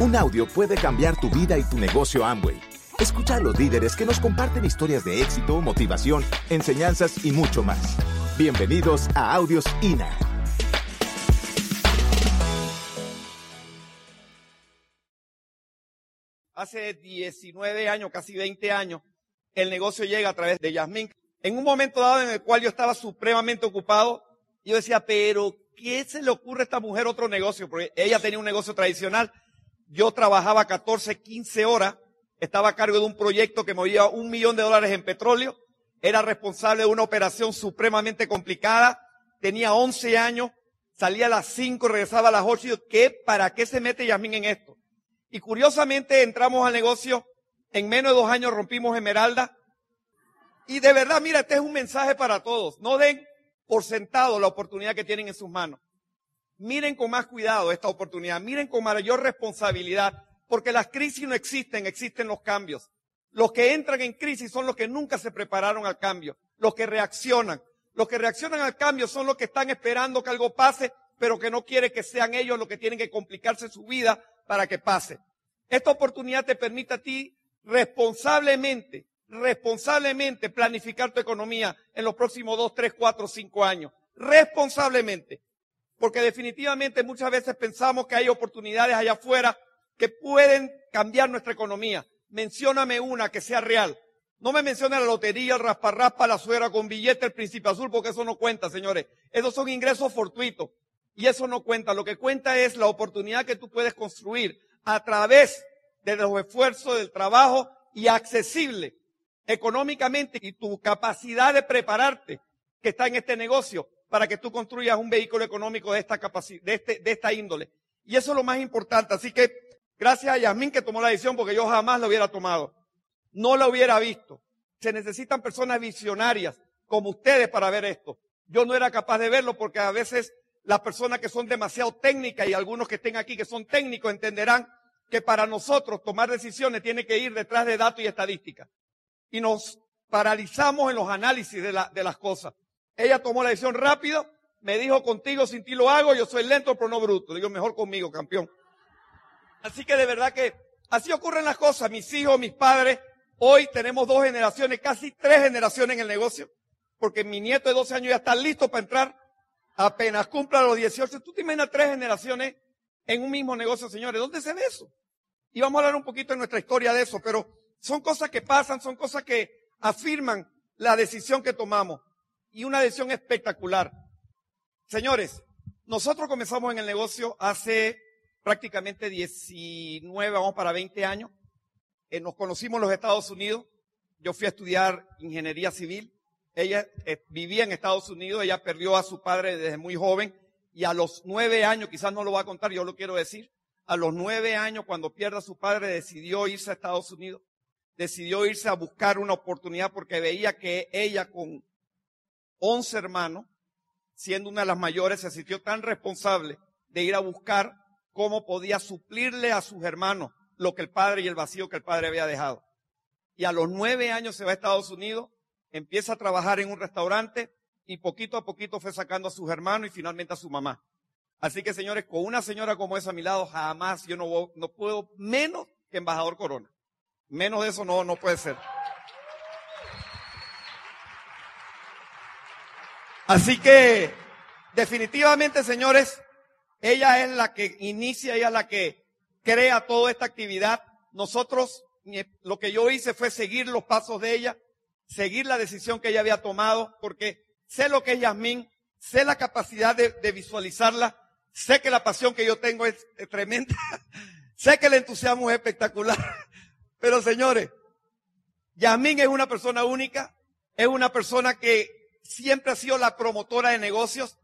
Un audio puede cambiar tu vida y tu negocio Amway. Escucha a los líderes que nos comparten historias de éxito, motivación, enseñanzas y mucho más. Bienvenidos a Audios INA. Hace 19 años, casi 20 años, el negocio llega a través de Yasmín. En un momento dado en el cual yo estaba supremamente ocupado, yo decía, pero ¿qué se le ocurre a esta mujer otro negocio? Porque ella tenía un negocio tradicional. Yo trabajaba 14, 15 horas, estaba a cargo de un proyecto que movía un millón de dólares en petróleo, era responsable de una operación supremamente complicada, tenía 11 años, salía a las 5, regresaba a las 8 y yo, ¿qué? ¿Para qué se mete Yasmín en esto? Y curiosamente entramos al negocio, en menos de dos años rompimos Esmeralda. Y de verdad, mira, este es un mensaje para todos. No den por sentado la oportunidad que tienen en sus manos. Miren con más cuidado esta oportunidad, miren con mayor responsabilidad, porque las crisis no existen, existen los cambios. Los que entran en crisis son los que nunca se prepararon al cambio, los que reaccionan. Los que reaccionan al cambio son los que están esperando que algo pase, pero que no quiere que sean ellos los que tienen que complicarse su vida para que pase. Esta oportunidad te permite a ti responsablemente, responsablemente planificar tu economía en los próximos dos, tres, cuatro, cinco años. Responsablemente. Porque definitivamente muchas veces pensamos que hay oportunidades allá afuera que pueden cambiar nuestra economía. Mencióname una que sea real. No me mencione la lotería, el rasparraspa, la suegra con billete, el príncipe azul, porque eso no cuenta, señores. Esos son ingresos fortuitos. Y eso no cuenta. Lo que cuenta es la oportunidad que tú puedes construir a través de los esfuerzos del trabajo y accesible económicamente y tu capacidad de prepararte que está en este negocio para que tú construyas un vehículo económico de esta de, este, de esta índole. Y eso es lo más importante. Así que gracias a Yasmín que tomó la decisión porque yo jamás lo hubiera tomado. No lo hubiera visto. Se necesitan personas visionarias como ustedes para ver esto. Yo no era capaz de verlo porque a veces las personas que son demasiado técnicas y algunos que estén aquí que son técnicos entenderán que para nosotros tomar decisiones tiene que ir detrás de datos y estadísticas. Y nos paralizamos en los análisis de, la, de las cosas. Ella tomó la decisión rápido, me dijo contigo sin ti lo hago, yo soy lento pero no bruto. Le digo mejor conmigo, campeón. Así que de verdad que así ocurren las cosas. Mis hijos, mis padres, hoy tenemos dos generaciones, casi tres generaciones en el negocio, porque mi nieto de 12 años ya está listo para entrar apenas cumpla los 18. ¿Tú te imaginas tres generaciones en un mismo negocio, señores? ¿Dónde se ve eso? Y vamos a hablar un poquito de nuestra historia de eso, pero son cosas que pasan, son cosas que afirman la decisión que tomamos. Y una decisión espectacular. Señores, nosotros comenzamos en el negocio hace prácticamente 19, vamos para 20 años. Eh, nos conocimos en los Estados Unidos. Yo fui a estudiar ingeniería civil ella eh, vivía en Estados Unidos, ella perdió a su padre desde muy joven y a los nueve años, quizás no lo va a contar, yo lo quiero decir, a los nueve años cuando pierde a su padre decidió irse a Estados Unidos, decidió irse a buscar una oportunidad porque veía que ella con once hermanos, siendo una de las mayores, se sintió tan responsable de ir a buscar cómo podía suplirle a sus hermanos lo que el padre y el vacío que el padre había dejado. Y a los nueve años se va a Estados Unidos empieza a trabajar en un restaurante y poquito a poquito fue sacando a sus hermanos y finalmente a su mamá. Así que señores, con una señora como esa a mi lado, jamás yo no, no puedo menos que embajador Corona. Menos de eso no, no puede ser. Así que, definitivamente, señores, ella es la que inicia, ella es la que crea toda esta actividad. Nosotros, lo que yo hice fue seguir los pasos de ella seguir la decisión que ella había tomado, porque sé lo que es Yasmín, sé la capacidad de, visualizarla, sé que la pasión que yo tengo es, tremenda, sé que el entusiasmo es espectacular, pero señores, Yasmín es una persona única, es una persona que siempre ha sido la promotora de negocios,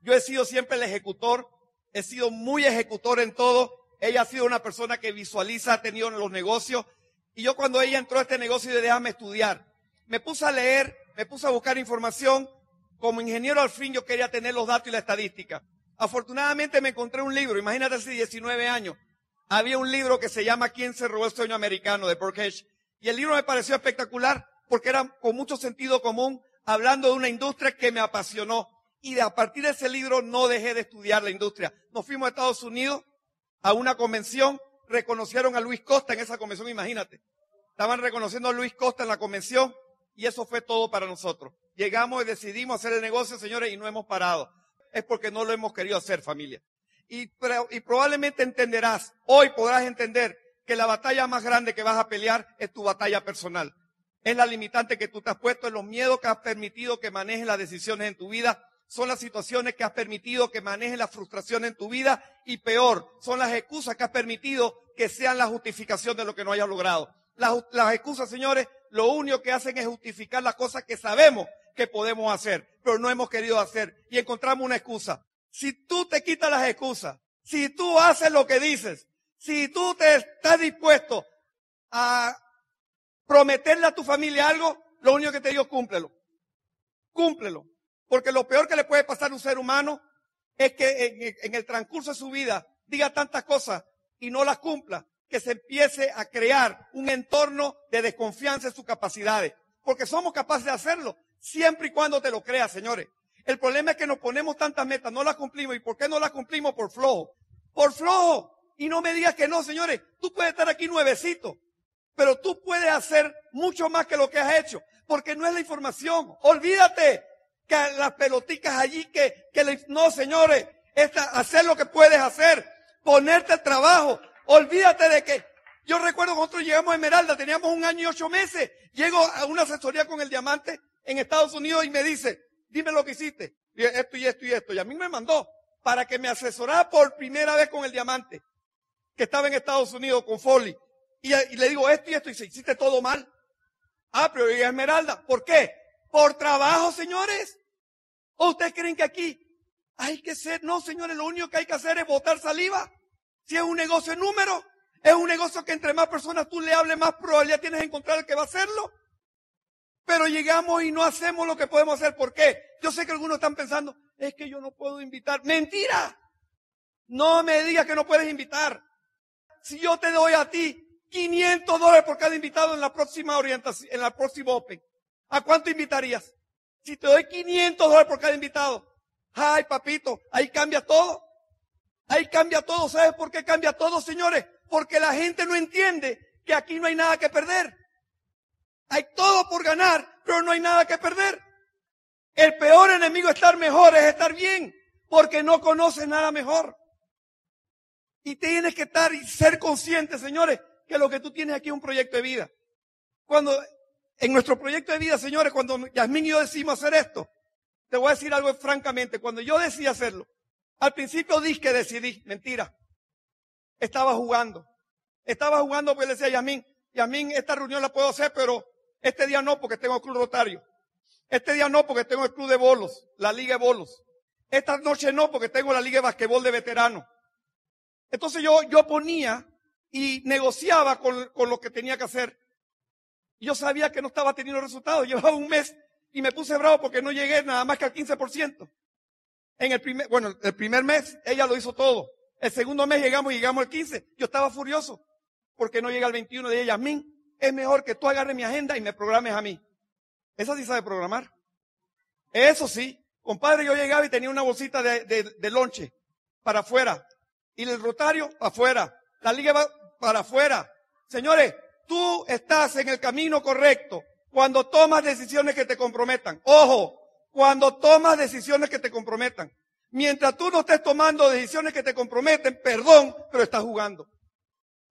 yo he sido siempre el ejecutor, he sido muy ejecutor en todo, ella ha sido una persona que visualiza, ha tenido los negocios, y yo cuando ella entró a este negocio, de déjame estudiar, me puse a leer, me puse a buscar información. Como ingeniero al fin yo quería tener los datos y la estadística. Afortunadamente me encontré un libro, imagínate hace 19 años. Había un libro que se llama ¿Quién se robó el sueño americano? de Burkesh. Y el libro me pareció espectacular porque era con mucho sentido común, hablando de una industria que me apasionó. Y a partir de ese libro no dejé de estudiar la industria. Nos fuimos a Estados Unidos a una convención, reconocieron a Luis Costa en esa convención, imagínate. Estaban reconociendo a Luis Costa en la convención y eso fue todo para nosotros. Llegamos y decidimos hacer el negocio, señores, y no hemos parado. Es porque no lo hemos querido hacer, familia. Y, y probablemente entenderás, hoy podrás entender que la batalla más grande que vas a pelear es tu batalla personal. Es la limitante que tú te has puesto, en los miedos que has permitido que manejes las decisiones en tu vida, son las situaciones que has permitido que manejes la frustración en tu vida y peor, son las excusas que has permitido que sean la justificación de lo que no hayas logrado. Las, las excusas, señores, lo único que hacen es justificar las cosas que sabemos que podemos hacer, pero no hemos querido hacer y encontramos una excusa. Si tú te quitas las excusas, si tú haces lo que dices, si tú te estás dispuesto a prometerle a tu familia algo, lo único que te digo, cúmplelo. Cúmplelo. Porque lo peor que le puede pasar a un ser humano es que en, el transcurso de su vida diga tantas cosas y no las cumpla, que se empiece a crear un entorno de desconfianza en sus capacidades. Porque somos capaces de hacerlo, siempre y cuando te lo creas, señores. El problema es que nos ponemos tantas metas, no las cumplimos. ¿Y por qué no las cumplimos? Por flojo. Por flojo. Y no me digas que no, señores. Tú puedes estar aquí nuevecito, pero tú puedes hacer mucho más que lo que has hecho, porque no es la información. Olvídate que las peloticas allí, que, que no, señores, hacer lo que puedes hacer, ponerte el trabajo. Olvídate de que, yo recuerdo cuando nosotros llegamos a Esmeralda, teníamos un año y ocho meses, llego a una asesoría con el diamante en Estados Unidos y me dice, dime lo que hiciste, esto y esto y esto, y a mí me mandó para que me asesorara por primera vez con el diamante, que estaba en Estados Unidos con Foley. Y, le digo esto y esto, y dice, hiciste todo mal. Ah, pero Esmeralda, ¿por qué? Por trabajo, señores. ¿O ustedes creen que aquí hay que ser? No, señores, lo único que hay que hacer es botar saliva. Si es un negocio en número, es un negocio que entre más personas tú le hables, más probabilidad tienes de encontrar el que va a hacerlo. Pero llegamos y no hacemos lo que podemos hacer. ¿Por qué? Yo sé que algunos están pensando, es que yo no puedo invitar. Mentira. No me digas que no puedes invitar. Si yo te doy a ti 500 dólares por cada invitado en la próxima orientación, en la próxima Open. ¿A cuánto invitarías? Si te doy 500 dólares por cada invitado. Ay, papito, ahí cambia todo. Ahí cambia todo. ¿Sabes por qué cambia todo, señores? Porque la gente no entiende que aquí no hay nada que perder. Hay todo por ganar, pero no hay nada que perder. El peor enemigo de estar mejor es estar bien, porque no conoces nada mejor. Y tienes que estar y ser consciente, señores, que lo que tú tienes aquí es un proyecto de vida. Cuando, en nuestro proyecto de vida, señores, cuando Yasmín y yo decimos hacer esto, te voy a decir algo francamente, cuando yo decidí hacerlo, al principio dije que decidí, mentira. Estaba jugando. Estaba jugando porque le decía a Yasmín, esta reunión la puedo hacer, pero este día no porque tengo el club rotario. Este día no porque tengo el club de bolos, la liga de bolos. Esta noche no porque tengo la liga de basquetbol de veteranos. Entonces yo, yo ponía y negociaba con, con lo que tenía que hacer. Yo sabía que no estaba teniendo resultados. Llevaba un mes y me puse bravo porque no llegué nada más que al 15%. En el primer, bueno, el primer mes ella lo hizo todo. El segundo mes llegamos y llegamos al 15. Yo estaba furioso porque no llega al 21 de ella. A mí es mejor que tú agarres mi agenda y me programes a mí. Esa sí sabe programar. Eso sí. Compadre, yo llegaba y tenía una bolsita de, de, de lonche para afuera. Y el rotario afuera. La liga va para afuera. Señores, tú estás en el camino correcto cuando tomas decisiones que te comprometan. Ojo, cuando tomas decisiones que te comprometan. Mientras tú no estés tomando decisiones que te comprometen, perdón, pero estás jugando.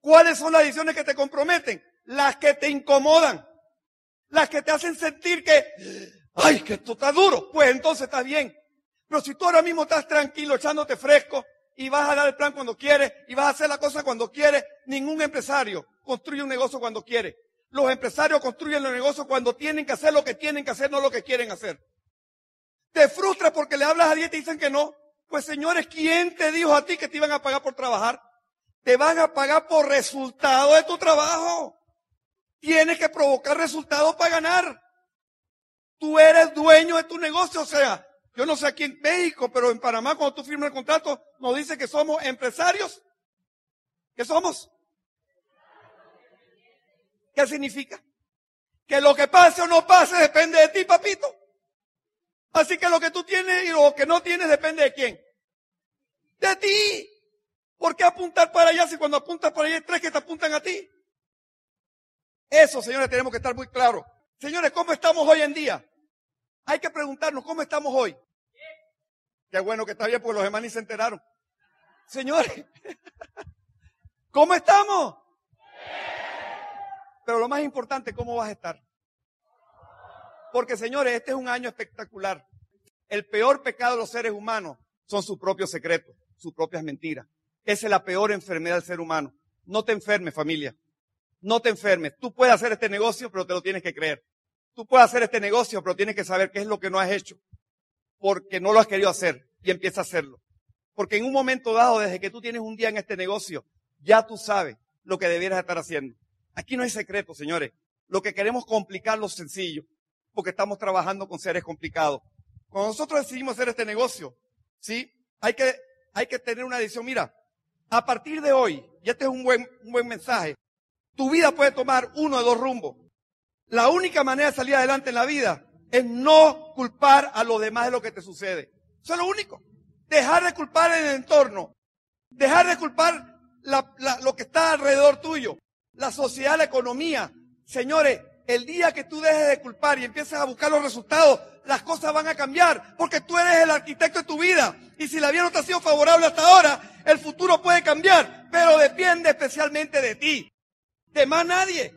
¿Cuáles son las decisiones que te comprometen? Las que te incomodan. Las que te hacen sentir que, ay, que esto está duro. Pues entonces estás bien. Pero si tú ahora mismo estás tranquilo, echándote fresco, y vas a dar el plan cuando quieres y vas a hacer la cosa cuando quieres. Ningún empresario construye un negocio cuando quiere. Los empresarios construyen los negocios cuando tienen que hacer lo que tienen que hacer, no lo que quieren hacer. Te frustra porque le hablas a alguien y te dicen que no. Pues señores, ¿quién te dijo a ti que te iban a pagar por trabajar? Te van a pagar por resultado de tu trabajo. Tienes que provocar resultados para ganar. Tú eres dueño de tu negocio, o sea, yo no sé aquí en México, pero en Panamá cuando tú firmas el contrato nos dice que somos empresarios. ¿Qué somos? ¿Qué significa? Que lo que pase o no pase depende de ti, papito. Así que lo que tú tienes y lo que no tienes depende de quién. De ti. ¿Por qué apuntar para allá si cuando apuntas para allá hay tres que te apuntan a ti? Eso, señores, tenemos que estar muy claros. Señores, ¿cómo estamos hoy en día? Hay que preguntarnos, ¿cómo estamos hoy? Qué bueno que está bien, porque los demás ni se enteraron. Señores, ¿cómo estamos? Pero lo más importante, ¿cómo vas a estar? Porque, señores, este es un año espectacular. El peor pecado de los seres humanos son sus propios secretos, sus propias mentiras. Esa es la peor enfermedad del ser humano. No te enfermes, familia. No te enfermes. Tú puedes hacer este negocio, pero te lo tienes que creer. Tú puedes hacer este negocio, pero tienes que saber qué es lo que no has hecho. Porque no lo has querido hacer y empieza a hacerlo. Porque en un momento dado, desde que tú tienes un día en este negocio, ya tú sabes lo que debieras estar haciendo. Aquí no hay secreto, señores. Lo que queremos complicar lo sencillo, porque estamos trabajando con seres complicados. Cuando nosotros decidimos hacer este negocio, ¿sí? Hay que, hay que tener una decisión. Mira, a partir de hoy, y este es un buen, un buen mensaje, tu vida puede tomar uno de dos rumbos. La única manera de salir adelante en la vida es no culpar a los demás de lo que te sucede. Eso es lo único. Dejar de culpar el entorno. Dejar de culpar lo que está alrededor tuyo. La sociedad, la economía. Señores, el día que tú dejes de culpar y empieces a buscar los resultados, las cosas van a cambiar, porque tú eres el arquitecto de tu vida. Y si la vida no te ha sido favorable hasta ahora, el futuro puede cambiar, pero depende especialmente de ti, de más nadie.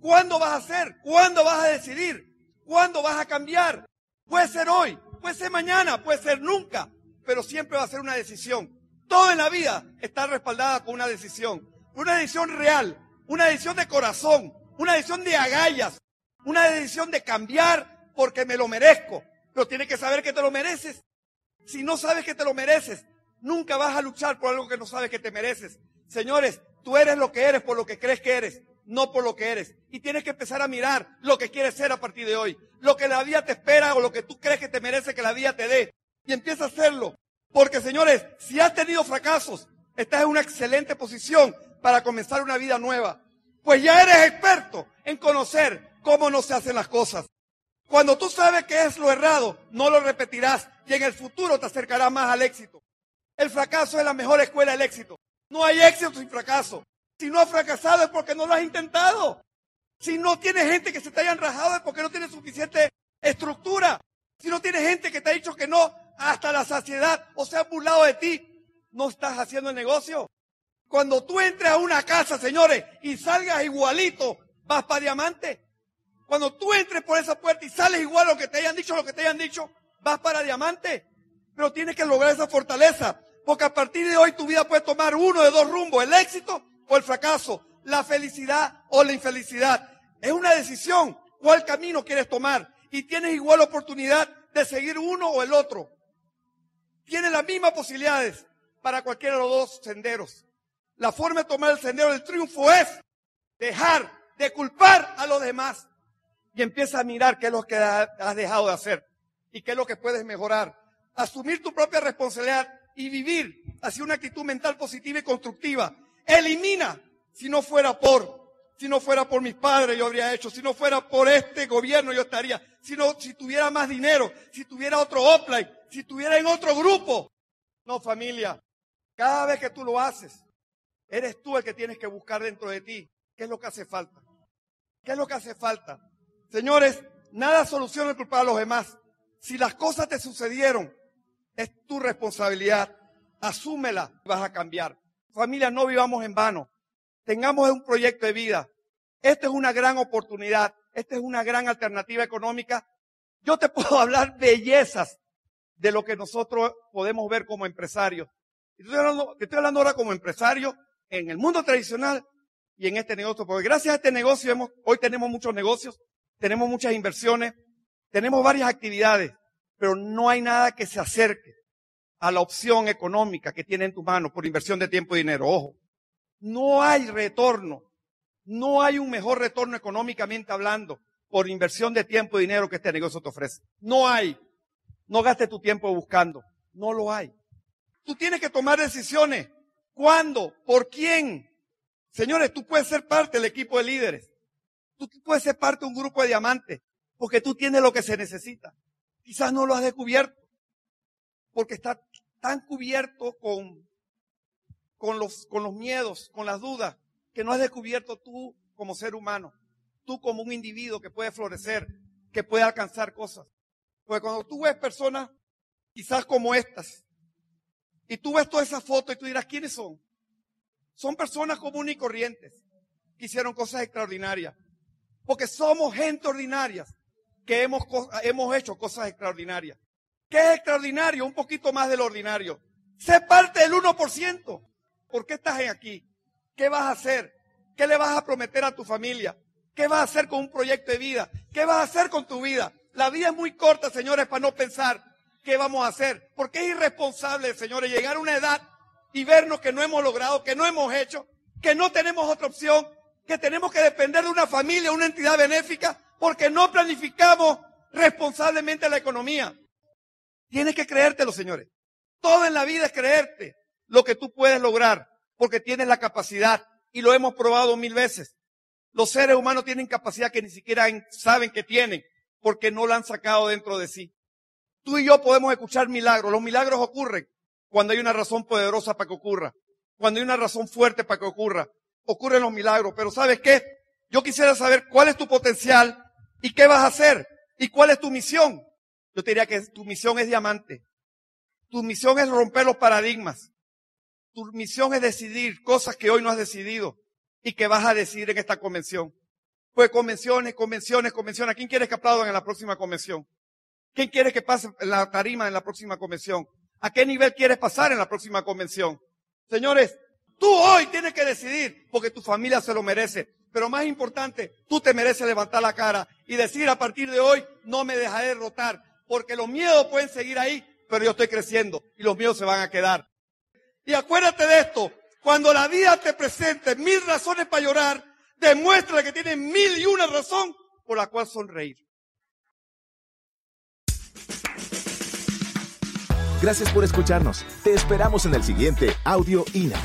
¿Cuándo vas a hacer? ¿Cuándo vas a decidir? ¿Cuándo vas a cambiar? Puede ser hoy, puede ser mañana, puede ser nunca, pero siempre va a ser una decisión. Todo en la vida está respaldada con una decisión, una decisión real, una decisión de corazón, una decisión de agallas, una decisión de cambiar porque me lo merezco. Pero tienes que saber que te lo mereces. Si no sabes que te lo mereces, nunca vas a luchar por algo que no sabes que te mereces. Señores, tú eres lo que eres por lo que crees que eres, no por lo que eres. Y tienes que empezar a mirar lo que quieres ser a partir de hoy. Lo que la vida te espera o lo que tú crees que te merece que la vida te dé. Y empieza a hacerlo. Porque, señores, si has tenido fracasos, estás en una excelente posición para comenzar una vida nueva pues ya eres experto en conocer cómo no se hacen las cosas. Cuando tú sabes que es lo errado, no lo repetirás y en el futuro te acercarás más al éxito. El fracaso es la mejor escuela del éxito. No hay éxito sin fracaso. Si no has fracasado es porque no lo has intentado. Si no tienes gente que se te hayan rajado es porque no tienes suficiente estructura. Si no tienes gente que te ha dicho que no hasta la saciedad o se ha burlado de ti, no estás haciendo el negocio. Cuando tú entres a una casa, señores, y salgas igualito, vas para diamante. Cuando tú entres por esa puerta y sales igual lo que te hayan dicho, lo que te hayan dicho, vas para diamante. Pero tienes que lograr esa fortaleza, porque a partir de hoy tu vida puede tomar uno de dos rumbos, el éxito o el fracaso, la felicidad o la infelicidad. Es una decisión cuál camino quieres tomar y tienes igual oportunidad de seguir uno o el otro. Tienes las mismas posibilidades para cualquiera de los dos senderos. La forma de tomar el sendero del triunfo es dejar de culpar a los demás y empieza a mirar qué es lo que has dejado de hacer y qué es lo que puedes mejorar. Asumir tu propia responsabilidad y vivir hacia una actitud mental positiva y constructiva. Elimina, si no fuera por, si no fuera por mis padres yo habría hecho, si no fuera por este gobierno yo estaría, si no, si tuviera más dinero, si tuviera otro offline, si tuviera en otro grupo. No familia, cada vez que tú lo haces, Eres tú el que tienes que buscar dentro de ti qué es lo que hace falta. ¿Qué es lo que hace falta? Señores, nada soluciona el culpar a los demás. Si las cosas te sucedieron, es tu responsabilidad. Asúmela, vas a cambiar. Familia, no vivamos en vano. Tengamos un proyecto de vida. Esta es una gran oportunidad. Esta es una gran alternativa económica. Yo te puedo hablar bellezas de lo que nosotros podemos ver como empresarios. Estoy hablando, estoy hablando ahora como empresario en el mundo tradicional y en este negocio. Porque gracias a este negocio hoy tenemos muchos negocios, tenemos muchas inversiones, tenemos varias actividades, pero no hay nada que se acerque a la opción económica que tiene en tu mano por inversión de tiempo y dinero. Ojo, no hay retorno, no hay un mejor retorno económicamente hablando por inversión de tiempo y dinero que este negocio te ofrece. No hay. No gastes tu tiempo buscando. No lo hay. Tú tienes que tomar decisiones ¿Cuándo? ¿Por quién? Señores, tú puedes ser parte del equipo de líderes. Tú puedes ser parte de un grupo de diamantes porque tú tienes lo que se necesita. Quizás no lo has descubierto porque está tan cubierto con, con los, con los miedos, con las dudas que no has descubierto tú como ser humano, tú como un individuo que puede florecer, que puede alcanzar cosas. Porque cuando tú ves personas quizás como estas, y tú ves toda esa foto y tú dirás, ¿quiénes son? Son personas comunes y corrientes que hicieron cosas extraordinarias. Porque somos gente ordinaria que hemos, hemos hecho cosas extraordinarias. ¿Qué es extraordinario? Un poquito más del ordinario. Sé parte del 1%. ¿Por qué estás aquí? ¿Qué vas a hacer? ¿Qué le vas a prometer a tu familia? ¿Qué vas a hacer con un proyecto de vida? ¿Qué vas a hacer con tu vida? La vida es muy corta, señores, para no pensar qué vamos a hacer. Porque es irresponsable, señores, llegar a una edad y vernos que no hemos logrado, que no hemos hecho, que no tenemos otra opción, que tenemos que depender de una familia, una entidad benéfica, porque no planificamos responsablemente la economía. Tienes que creértelo, señores. Todo en la vida es creerte lo que tú puedes lograr, porque tienes la capacidad y lo hemos probado mil veces. Los seres humanos tienen capacidad que ni siquiera saben que tienen, porque no la han sacado dentro de sí. Tú y yo podemos escuchar milagros. Los milagros ocurren cuando hay una razón poderosa para que ocurra, cuando hay una razón fuerte para que ocurra. Ocurren los milagros, pero ¿sabes qué? Yo quisiera saber cuál es tu potencial y qué vas a hacer y cuál es tu misión. Yo te diría que tu misión es diamante. Tu misión es romper los paradigmas. Tu misión es decidir cosas que hoy no has decidido y que vas a decidir en esta convención. Pues convenciones, convenciones, convenciones. ¿A quién quieres que aplaudan en la próxima convención? ¿Quién quiere que pase en la tarima en la próxima convención? ¿A qué nivel quieres pasar en la próxima convención? Señores, tú hoy tienes que decidir porque tu familia se lo merece. Pero más importante, tú te mereces levantar la cara y decir a partir de hoy, no me dejaré derrotar. Porque los miedos pueden seguir ahí, pero yo estoy creciendo y los miedos se van a quedar. Y acuérdate de esto, cuando la vida te presente mil razones para llorar, demuestra que tienes mil y una razón por la cual sonreír. Gracias por escucharnos. Te esperamos en el siguiente Audio INA.